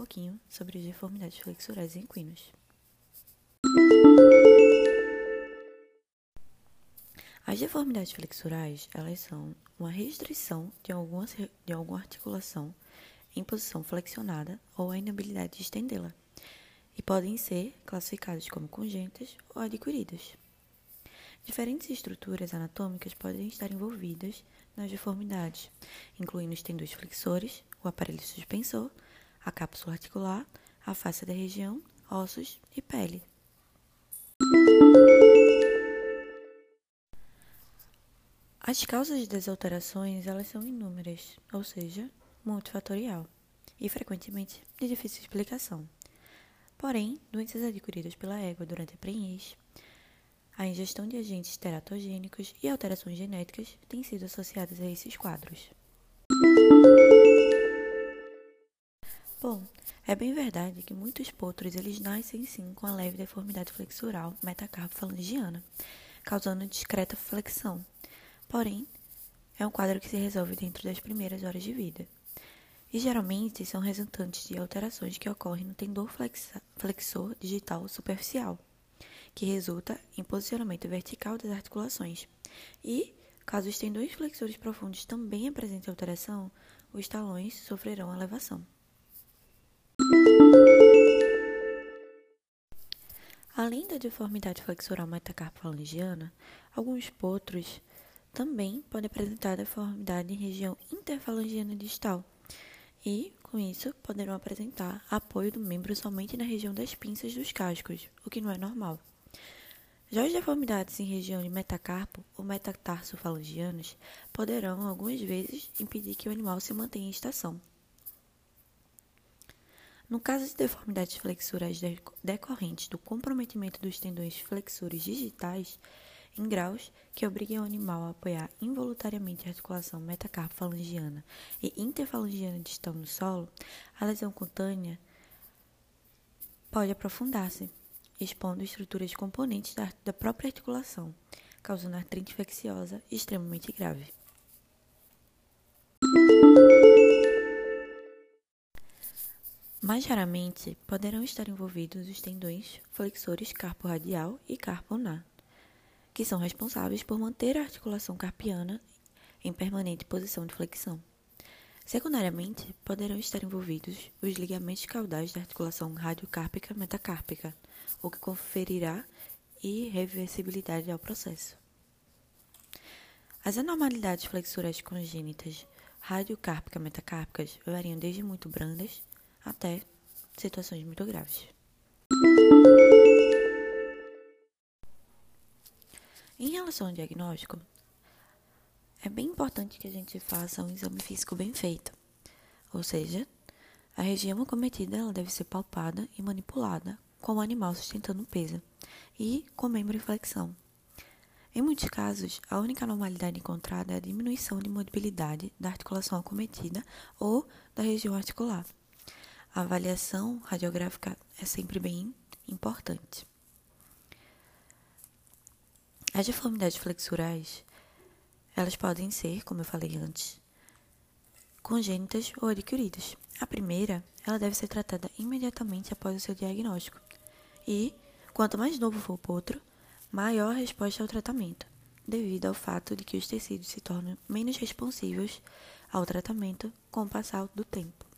pouquinho sobre as deformidades flexurais em equinos. As deformidades flexurais, elas são uma restrição de alguma, de alguma articulação em posição flexionada ou a inabilidade de estendê-la, e podem ser classificadas como congênitas ou adquiridas. Diferentes estruturas anatômicas podem estar envolvidas nas deformidades, incluindo os tendões flexores, o aparelho suspensor, a cápsula articular, a face da região, ossos e pele. As causas das alterações elas são inúmeras, ou seja, multifatorial, e frequentemente de difícil explicação. Porém, doenças adquiridas pela égua durante a prenhez, a ingestão de agentes teratogênicos e alterações genéticas têm sido associadas a esses quadros. Bom, é bem verdade que muitos potros eles nascem sim com a leve deformidade flexural metacarpo-falangiana, causando discreta flexão. Porém, é um quadro que se resolve dentro das primeiras horas de vida. E geralmente são resultantes de alterações que ocorrem no tendor flexor digital superficial que resulta em posicionamento vertical das articulações. E, caso os tendões flexores profundos também apresentem alteração, os talões sofrerão elevação. Além da deformidade flexural metacarpofalangiana, alguns potros também podem apresentar deformidade em região interfalangiana distal e, com isso, poderão apresentar apoio do membro somente na região das pinças dos cascos, o que não é normal. Já as deformidades em região de metacarpo ou metatarsofalangianas poderão, algumas vezes, impedir que o animal se mantenha em estação. No caso de deformidades flexurais decorrentes do comprometimento dos tendões flexores digitais, em graus que obriguem o animal a apoiar involuntariamente a articulação metacarpo-falangiana e interfalangiana distal no solo, a lesão cutânea pode aprofundar-se, expondo estruturas componentes da, da própria articulação, causando artrite infecciosa extremamente grave. Mais raramente poderão estar envolvidos os tendões flexores carpo-radial e carpo-ulnar, que são responsáveis por manter a articulação carpiana em permanente posição de flexão. Secundariamente, poderão estar envolvidos os ligamentos caudais da articulação radiocárpica metacárpica, o que conferirá irreversibilidade ao processo. As anormalidades flexurais congênitas radiocárpicas metacárpicas variam desde muito brandas até situações muito graves. Em relação ao diagnóstico, é bem importante que a gente faça um exame físico bem feito, ou seja, a região acometida ela deve ser palpada e manipulada com o animal sustentando o peso e com membro em flexão. Em muitos casos, a única anormalidade encontrada é a diminuição de mobilidade da articulação acometida ou da região articular. A avaliação radiográfica é sempre bem importante. As deformidades flexurais, elas podem ser, como eu falei antes, congênitas ou adquiridas. A primeira, ela deve ser tratada imediatamente após o seu diagnóstico, e, quanto mais novo for o potro, maior a resposta ao tratamento, devido ao fato de que os tecidos se tornam menos responsivos ao tratamento com o passar do tempo.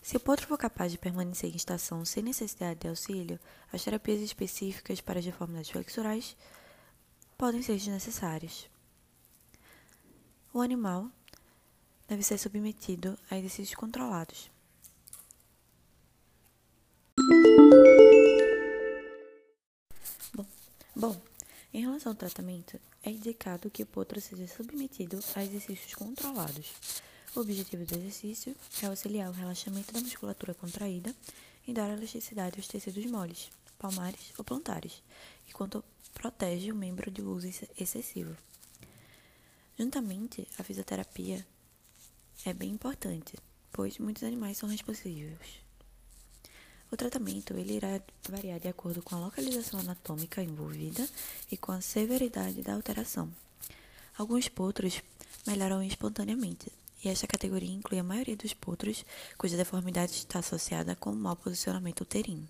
Se o potro for capaz de permanecer em estação sem necessidade de auxílio, as terapias específicas para as deformidades flexurais podem ser desnecessárias. O animal deve ser submetido a exercícios controlados, Bom, em relação ao tratamento, é indicado que o potro seja submetido a exercícios controlados. O objetivo do exercício é auxiliar o relaxamento da musculatura contraída e dar elasticidade aos tecidos moles, palmares ou plantares, enquanto protege o membro do uso excessivo. Juntamente, a fisioterapia é bem importante, pois muitos animais são responsivos o tratamento ele irá variar de acordo com a localização anatômica envolvida e com a severidade da alteração. Alguns potros melhoram espontaneamente, e esta categoria inclui a maioria dos potros cuja deformidade está associada com o mau posicionamento uterino.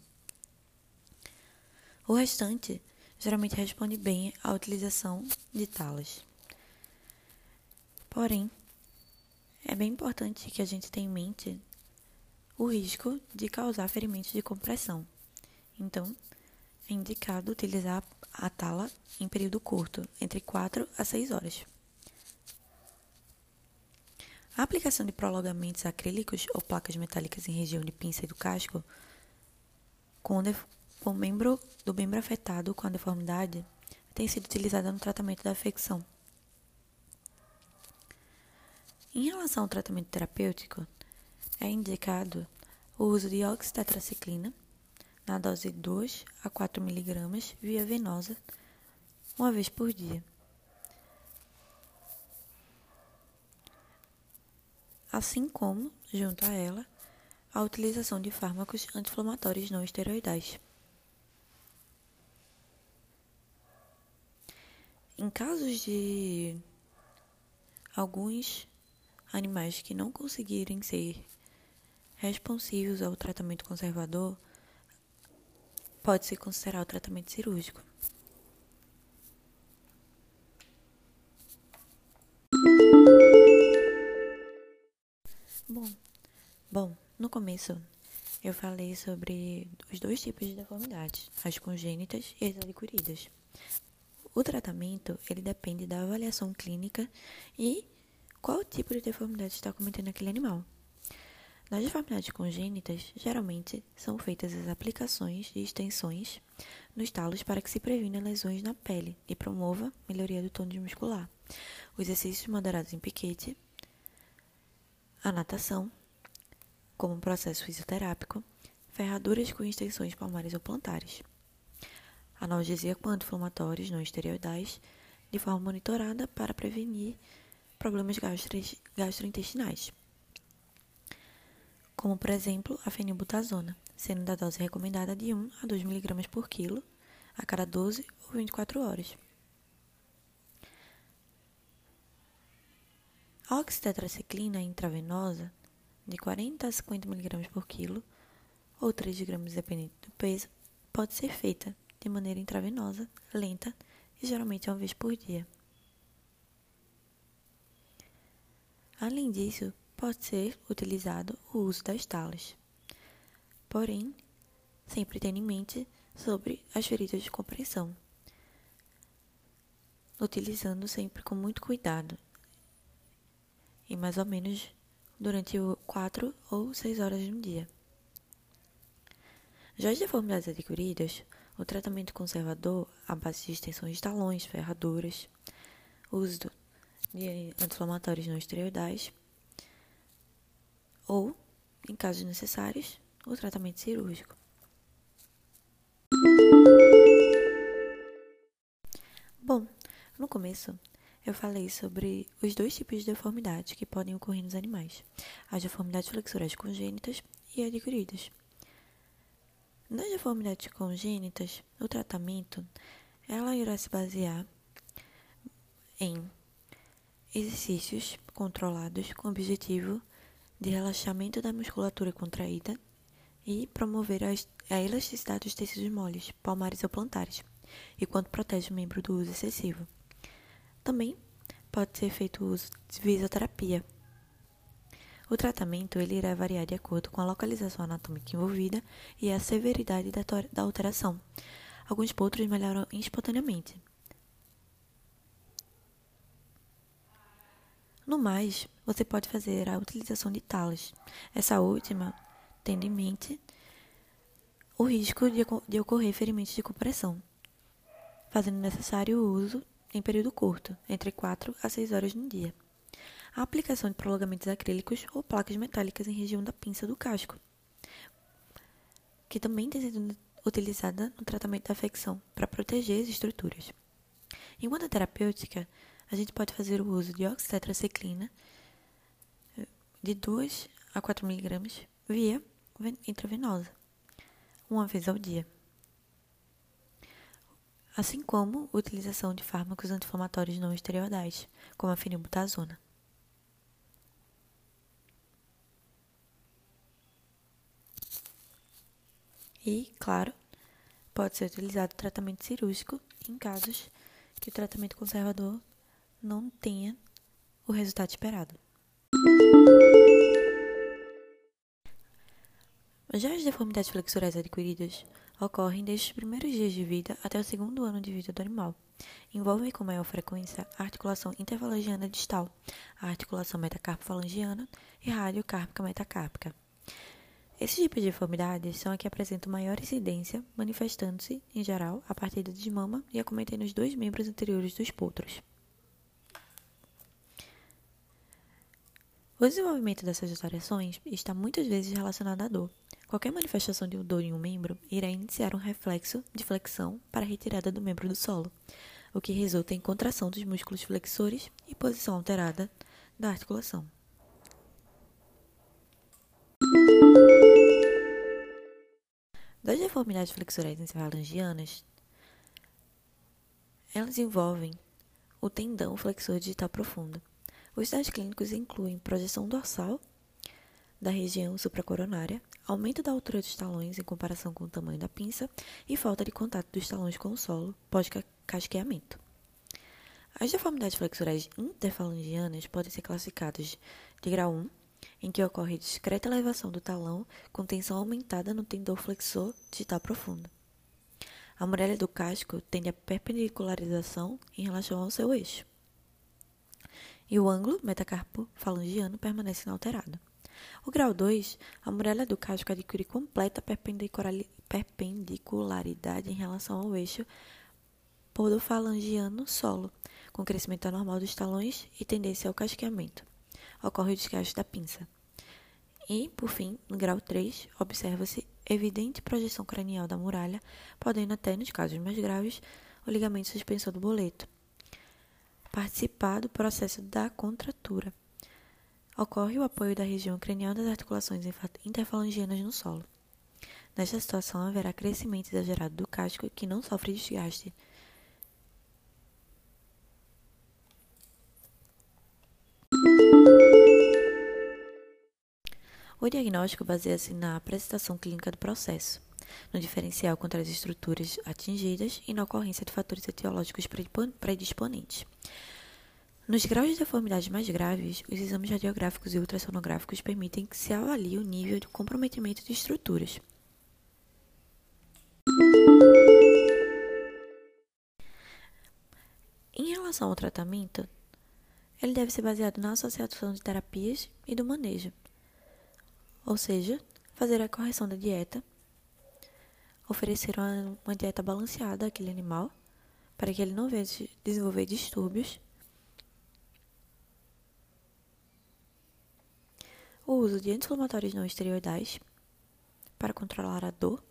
O restante geralmente responde bem à utilização de talas. Porém, é bem importante que a gente tenha em mente o risco de causar ferimentos de compressão. Então, é indicado utilizar a tala em período curto, entre 4 a 6 horas. A aplicação de prolongamentos acrílicos ou placas metálicas em região de pinça e do casco, com o membro do membro afetado com a deformidade, tem sido utilizada no tratamento da afecção. Em relação ao tratamento terapêutico, é indicado o uso de oxitetraciclina na dose de 2 a 4 mg via venosa, uma vez por dia. Assim como, junto a ela, a utilização de fármacos anti-inflamatórios não esteroidais. Em casos de alguns animais que não conseguirem ser responsivos ao tratamento conservador, pode-se considerar o tratamento cirúrgico. No começo eu falei sobre os dois tipos de deformidades, as congênitas e as adquiridas. O tratamento, ele depende da avaliação clínica e qual tipo de deformidade está cometendo aquele animal. Nas deformidades congênitas, geralmente são feitas as aplicações de extensões nos talos para que se previna lesões na pele e promova melhoria do tônus muscular. Os exercícios moderados em piquete, a natação, como um processo fisioterápico, ferraduras com extensões palmares ou plantares, analgesia anti-inflamatórios não esteroidais, de forma monitorada para prevenir problemas gastrointestinais, como por exemplo a fenilbutazona, sendo da dose recomendada de 1 a 2 mg por quilo a cada 12 ou 24 horas. A oxitetraciclina intravenosa, de 40 a 50 mg por quilo, ou 3 gramas dependendo do peso, pode ser feita de maneira intravenosa, lenta e geralmente uma vez por dia. Além disso, pode ser utilizado o uso das talas. Porém, sempre tenha em mente sobre as feridas de compressão, utilizando sempre com muito cuidado e mais ou menos durante 4 ou 6 horas no dia. Já as deformidades adquiridas, o tratamento conservador à base de extensões de talões, ferraduras, uso de anti-inflamatórios não esteroidais ou, em casos necessários, o tratamento cirúrgico. Bom, no começo eu falei sobre os dois tipos de deformidade que podem ocorrer nos animais: as deformidades flexurais congênitas e adquiridas. Nas deformidades congênitas, o tratamento ela irá se basear em exercícios controlados com o objetivo de relaxamento da musculatura contraída e promover a elasticidade dos tecidos moles, palmares ou plantares, e quanto protege o membro do uso excessivo. Também pode ser feito uso de fisioterapia. O tratamento ele irá variar de acordo com a localização anatômica envolvida e a severidade da, da alteração. Alguns potros melhoram espontaneamente, No mais, você pode fazer a utilização de talas. Essa última, tendo em mente o risco de, de ocorrer ferimentos de compressão, fazendo necessário o uso em período curto, entre 4 a 6 horas no dia. A aplicação de prolongamentos acrílicos ou placas metálicas em região da pinça do casco, que também tem sido utilizada no tratamento da afecção para proteger as estruturas. Enquanto a terapêutica, a gente pode fazer o uso de oxitetraciclina de 2 a 4 miligramas via intravenosa, uma vez ao dia assim como utilização de fármacos anti-inflamatórios não esteroidais, como a fenilbutazona. E, claro, pode ser utilizado tratamento cirúrgico em casos que o tratamento conservador não tenha o resultado esperado. Já as deformidades flexurais adquiridas ocorrem desde os primeiros dias de vida até o segundo ano de vida do animal. Envolvem com maior frequência a articulação interfalangiana distal, a articulação metacarpofalangiana e radiocárpica metacárpica. Esses tipos de deformidades são a que apresentam maior incidência, manifestando-se, em geral, a partir da desmama e acometendo os dois membros anteriores dos potros. O desenvolvimento dessas variações está muitas vezes relacionado à dor. Qualquer manifestação de dor em um membro irá iniciar um reflexo de flexão para a retirada do membro do solo, o que resulta em contração dos músculos flexores e posição alterada da articulação. Das deformidades flexorais encefalogianas, elas envolvem o tendão flexor digital profundo, os sinais clínicos incluem projeção dorsal da região supracoronária, aumento da altura dos talões em comparação com o tamanho da pinça e falta de contato dos talões com o solo pós-casqueamento. As deformidades flexurais interfalangianas podem ser classificadas de grau 1, em que ocorre discreta elevação do talão com tensão aumentada no tendão flexor digital profundo. A muralha do casco tende a perpendicularização em relação ao seu eixo e o ângulo metacarpo falangiano permanece inalterado. O grau 2, a muralha do casco adquire completa perpendicularidade em relação ao eixo podofalangiano solo, com crescimento anormal dos talões e tendência ao casqueamento. Ocorre o desgaste da pinça. E, por fim, no grau 3, observa-se evidente projeção cranial da muralha, podendo até, nos casos mais graves, o ligamento suspensor do boleto, participar do processo da contratura. Ocorre o apoio da região cranial das articulações interfalangianas no solo. Nesta situação, haverá crescimento exagerado do casco que não sofre desgaste. O diagnóstico baseia-se na apresentação clínica do processo no diferencial contra as estruturas atingidas e na ocorrência de fatores etiológicos predisponentes. Nos graus de deformidade mais graves, os exames radiográficos e ultrassonográficos permitem que se avalie o nível de comprometimento de estruturas. Em relação ao tratamento, ele deve ser baseado na associação de terapias e do manejo, ou seja, fazer a correção da dieta oferecer uma, dieta balanceada àquele animal, para que ele não venha desenvolver distúrbios. O uso de anti-inflamatórios não esteroidais para controlar a dor.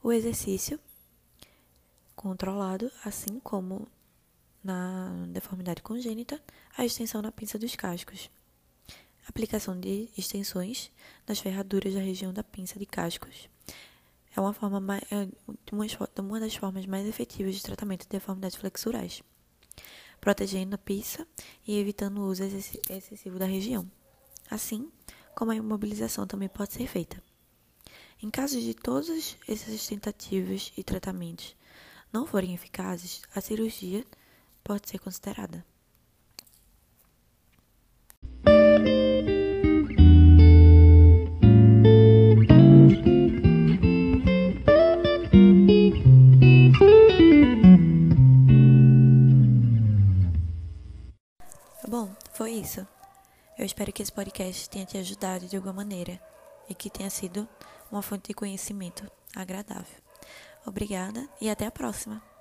O exercício controlado, assim como na deformidade congênita, a extensão na pinça dos cascos. Aplicação de extensões nas ferraduras da região da pinça de cascos é uma, forma mais, é uma das formas mais efetivas de tratamento de deformidades flexurais, protegendo a pizza e evitando o uso excessivo da região. Assim como a imobilização também pode ser feita. Em caso de todas essas tentativas e tratamentos não forem eficazes, a cirurgia pode ser considerada. Espero que esse podcast tenha te ajudado de alguma maneira e que tenha sido uma fonte de conhecimento agradável. Obrigada e até a próxima!